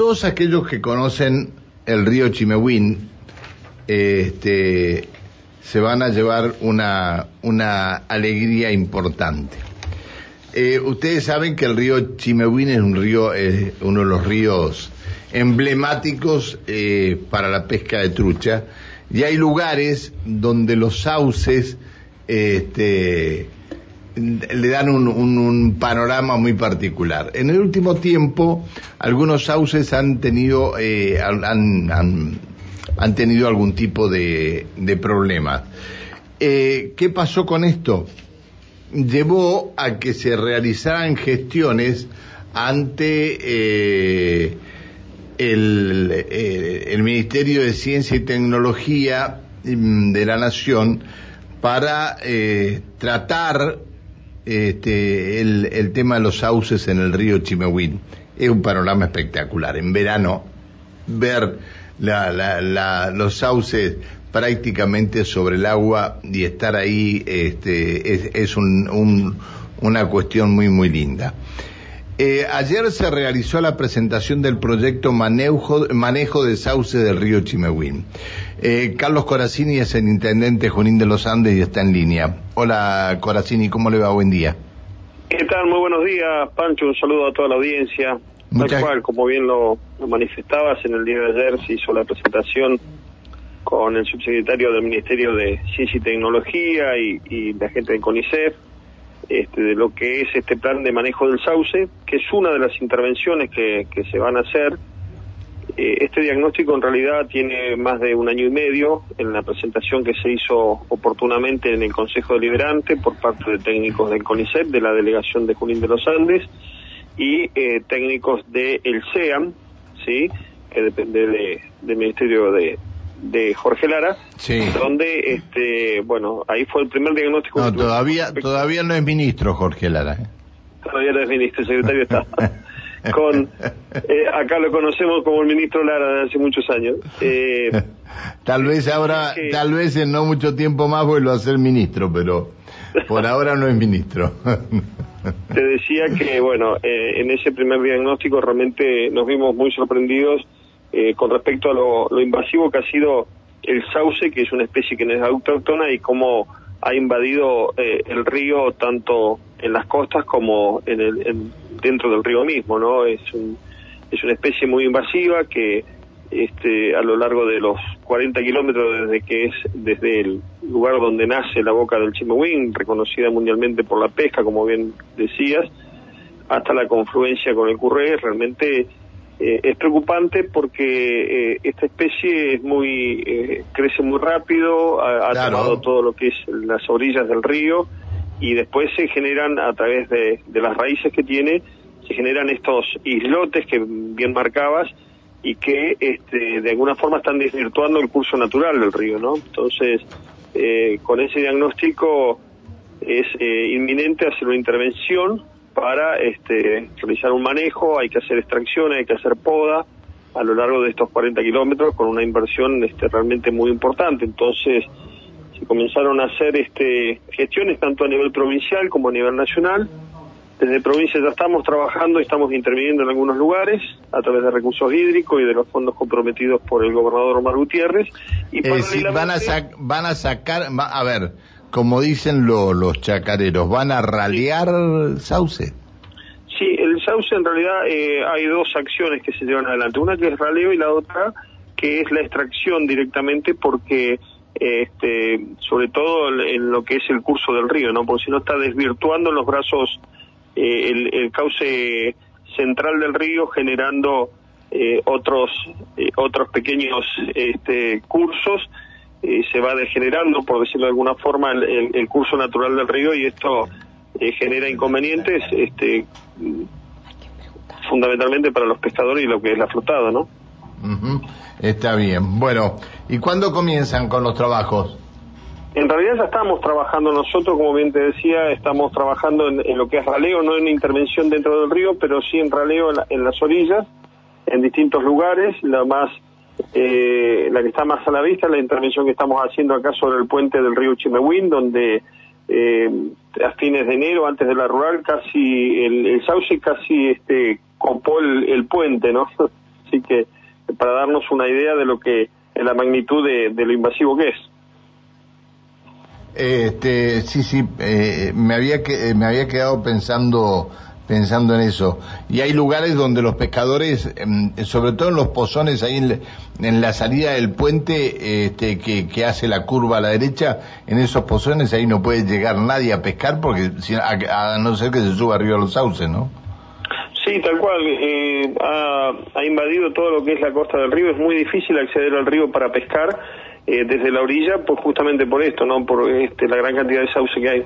todos aquellos que conocen el río Chimehuín, este, se van a llevar una, una alegría importante. Eh, ustedes saben que el río Chimehuín es un río, es uno de los ríos emblemáticos eh, para la pesca de trucha y hay lugares donde los sauces este, le dan un, panorama muy particular. En el último tiempo, algunos sauces han tenido, eh, han, han, tenido algún tipo de, problemas. Eh, ¿Qué pasó con esto? Llevó a que se realizaran gestiones ante eh, el, el Ministerio de Ciencia y Tecnología mm, de la Nación para tratar este, el, tema de los sauces en el río Chimehuín. Es un panorama espectacular. En verano, ver los sauces prácticamente sobre el agua y estar ahí este, es, una cuestión muy, muy linda. Eh, ayer se realizó la presentación del proyecto Manejo, Manejo de Sauces del Río Chimehuín. Eh, Carlos Coracini es el intendente Junín de los Andes y está en línea. Hola Coracini, ¿cómo le va? Buen día. ¿Qué tal? Muy buenos días, Pancho. Un saludo a toda la audiencia. Tal cual, como bien lo, manifestabas, en el día de ayer se hizo la presentación con el subsecretario del Ministerio de Ciencia y Tecnología y, y la gente de CONICET este, de lo que es este plan de manejo del sauce, que es una de las intervenciones que, que se van a hacer. Eh, este diagnóstico en realidad tiene más de un año y medio en la presentación que se hizo oportunamente en el Consejo Deliberante por parte de técnicos del CONICET, de la Delegación de Junín de los Andes, y eh, técnicos del el CEAM, ¿sí? que depende de, del Ministerio de, de Jorge Lara, donde, este, bueno, ahí fue el primer diagnóstico. No, todavía, todavía no es ministro Jorge Lara. ¿eh? Todavía no es ministro, el secretario está. con eh, acá lo conocemos como el ministro Lara de hace muchos años. Eh, tal vez ahora, tal vez en no mucho tiempo más vuelva a ser ministro, pero por ahora no es ministro. Te decía que, bueno, en ese primer diagnóstico realmente nos vimos muy sorprendidos eh, con respecto a lo, invasivo que ha sido el sauce, que es una especie que no es autóctona, y cómo ha invadido eh, el río tanto en las costas como en el, dentro del río mismo, ¿no? Es, es una especie muy invasiva que este, a lo largo de los 40 kilómetros desde que es desde el lugar donde nace la boca del Chimehuín, reconocida mundialmente por la pesca, como bien decías, hasta la confluencia con el Curré, realmente eh, es preocupante porque eh, esta especie es muy eh, crece muy rápido, ha, tomado todo lo que es las orillas del río y después se generan a través de, las raíces que tiene se generan estos islotes que bien marcabas y que este, de alguna forma están desvirtuando el curso natural del río, ¿no? Entonces, con ese diagnóstico es inminente hacer una intervención para este, realizar un manejo, hay que hacer extracciones, hay que hacer poda a lo largo de estos 40 kilómetros con una inversión este, realmente muy importante. Entonces, se comenzaron a hacer este, gestiones tanto a nivel provincial como a nivel nacional. Desde provincia ya estamos trabajando y estamos interviniendo en algunos lugares a través de recursos hídricos y de los fondos comprometidos por el gobernador Omar Gutiérrez. Y van, a van a sacar, a ver, como dicen los chacareros, ¿van a ralear sauce? Sí, el sauce en realidad eh, hay dos acciones que se llevan adelante. Una que es raleo y la otra que es la extracción directamente porque este, sobre todo en lo que es el curso del río, ¿no? Porque si no está desvirtuando los brazos eh, el, cauce central del río generando eh, otros otros pequeños este, cursos eh, se va degenerando, por decirlo de alguna forma, el, curso natural del río y esto eh, genera inconvenientes este, fundamentalmente para los pescadores y lo que es la flotada, ¿no? Está bien. Bueno, ¿y cuándo comienzan con los trabajos? En realidad ya estamos trabajando nosotros, como bien te decía, estamos trabajando en, lo que es raleo, no en intervención dentro del río, pero sí en raleo en las orillas, en distintos lugares. La más eh, la que está más a la vista la intervención que estamos haciendo acá sobre el puente del río Chimehuín, donde eh, a fines de enero, antes de la rural, casi el, sauce casi este copó el, puente, ¿no? así que para darnos una idea de lo que, de la magnitud de, lo invasivo que es. Este, sí, sí, eh, me había que, me había quedado pensando pensando en eso. Y hay lugares donde los pescadores, em, sobre todo en los pozones, ahí en, la salida del puente este, que, hace la curva a la derecha, en esos pozones ahí no puede llegar nadie a pescar porque a, no ser que se suba arriba a los sauces, ¿no? Sí, tal cual. Eh, ha, invadido todo lo que es la costa del río. Es muy difícil acceder al río para pescar eh, desde la orilla, pues justamente por esto, ¿no? Por este, la gran cantidad de sauce que hay.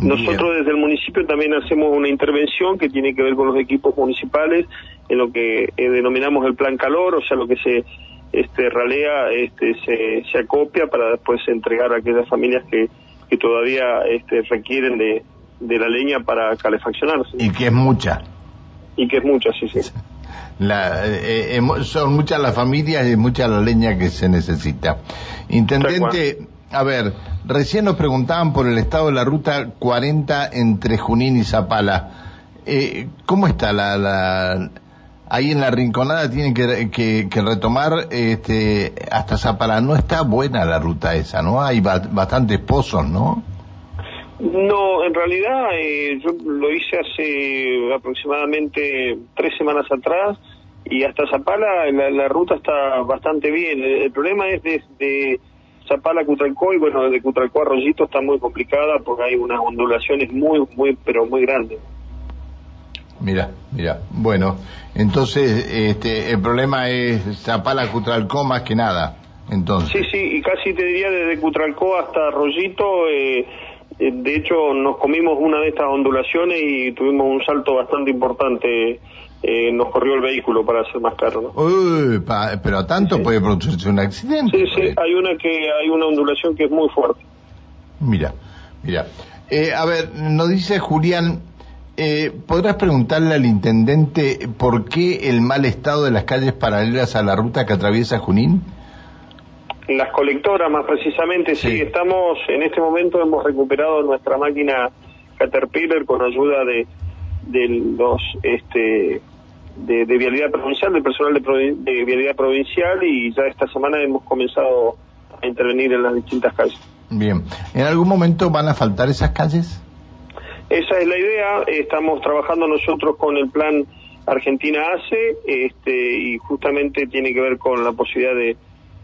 Nosotros desde el municipio también hacemos una intervención que tiene que ver con los equipos municipales en lo que eh, denominamos el plan calor, o sea, lo que se este, ralea este, se, se acopia para después entregar a aquellas familias que, que todavía este, requieren de, de la leña para calefaccionarse. Y que es mucha. Y que es mucha, sí, sí. La, eh, eh, son muchas las familias y mucha la leña que se necesita. Intendente, a ver, recién nos preguntaban por el estado de la ruta 40 entre Junín y Zapala. Eh, ¿Cómo está la, la, ahí en la rinconada? Tienen que, retomar este, hasta Zapala. No está buena la ruta esa, ¿no? Hay bastantes pozos, ¿no? No, en realidad eh, yo lo hice hace aproximadamente tres semanas atrás y hasta Zapala la, ruta está bastante bien. El, problema es de Zapala Cutralcó y bueno, de Cutralcó a Rollito está muy complicada porque hay unas ondulaciones muy, muy, pero muy grandes. Mira, mira, bueno, entonces este, el problema es Zapala Cutralcó más que nada, entonces. Sí, sí, y casi te diría desde Cutralcó hasta Rollito, eh, eh, de hecho nos comimos una de estas ondulaciones y tuvimos un salto bastante importante eh, nos corrió el vehículo para hacer más caro. Uy, pero tanto puede producirse un accidente. Sí, sí, hay una que hay una ondulación que es muy fuerte. Mira, mira. Eh, a ver, nos dice Julián, eh, ¿podrás preguntarle al intendente por qué el mal estado de las calles paralelas a la ruta que atraviesa Junín? Las colectoras, más precisamente, sí. sí. Estamos, en este momento hemos recuperado nuestra máquina Caterpillar con ayuda de, de los este de, vialidad provincial, del personal de, vialidad provincial y ya esta semana hemos comenzado a intervenir en las distintas calles. Bien, ¿en algún momento van a faltar esas calles? Esa es la idea, estamos trabajando nosotros con el plan Argentina ACE este, y justamente tiene que ver con la posibilidad de,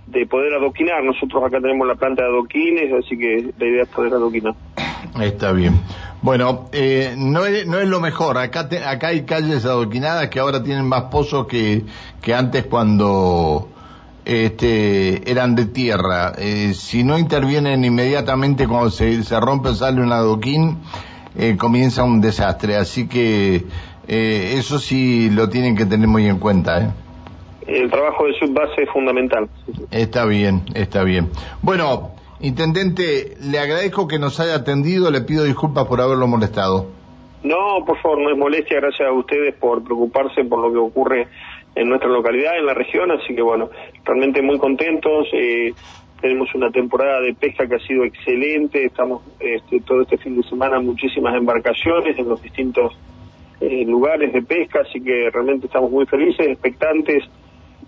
de poder adoquinar. Nosotros acá tenemos la planta de adoquines, así que la idea es poder adoquinar. Está bien. Bueno, eh, no, es, no es lo mejor. Acá, acá hay calles adoquinadas que ahora tienen más pozos que, que antes cuando este, eran de tierra. Eh, si no intervienen inmediatamente cuando se, se rompe sale un adoquín, eh, comienza un desastre. Así que eh, eso sí lo tienen que tener muy en cuenta. ¿eh? El trabajo de subbase es fundamental. Está bien, está bien. Bueno, Intendente, le agradezco que nos haya atendido, le pido disculpas por haberlo molestado. No, por favor, no es molestia, gracias a ustedes por preocuparse por lo que ocurre en nuestra localidad, en la región, así que bueno, realmente muy contentos. Eh, tenemos una temporada de pesca que ha sido excelente, estamos este, todo este fin de semana muchísimas embarcaciones en los distintos eh, lugares de pesca, así que realmente estamos muy felices, expectantes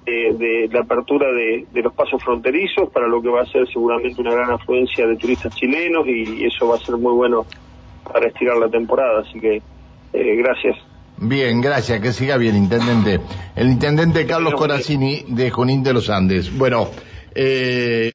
de, la apertura de, los pasos fronterizos, para lo que va a ser seguramente una gran afluencia de turistas chilenos y eso va a ser muy bueno para estirar la temporada. Así que eh, gracias. Bien, gracias. Que siga bien, intendente. El intendente Carlos Coracini de Junín de los Andes. Bueno, eh...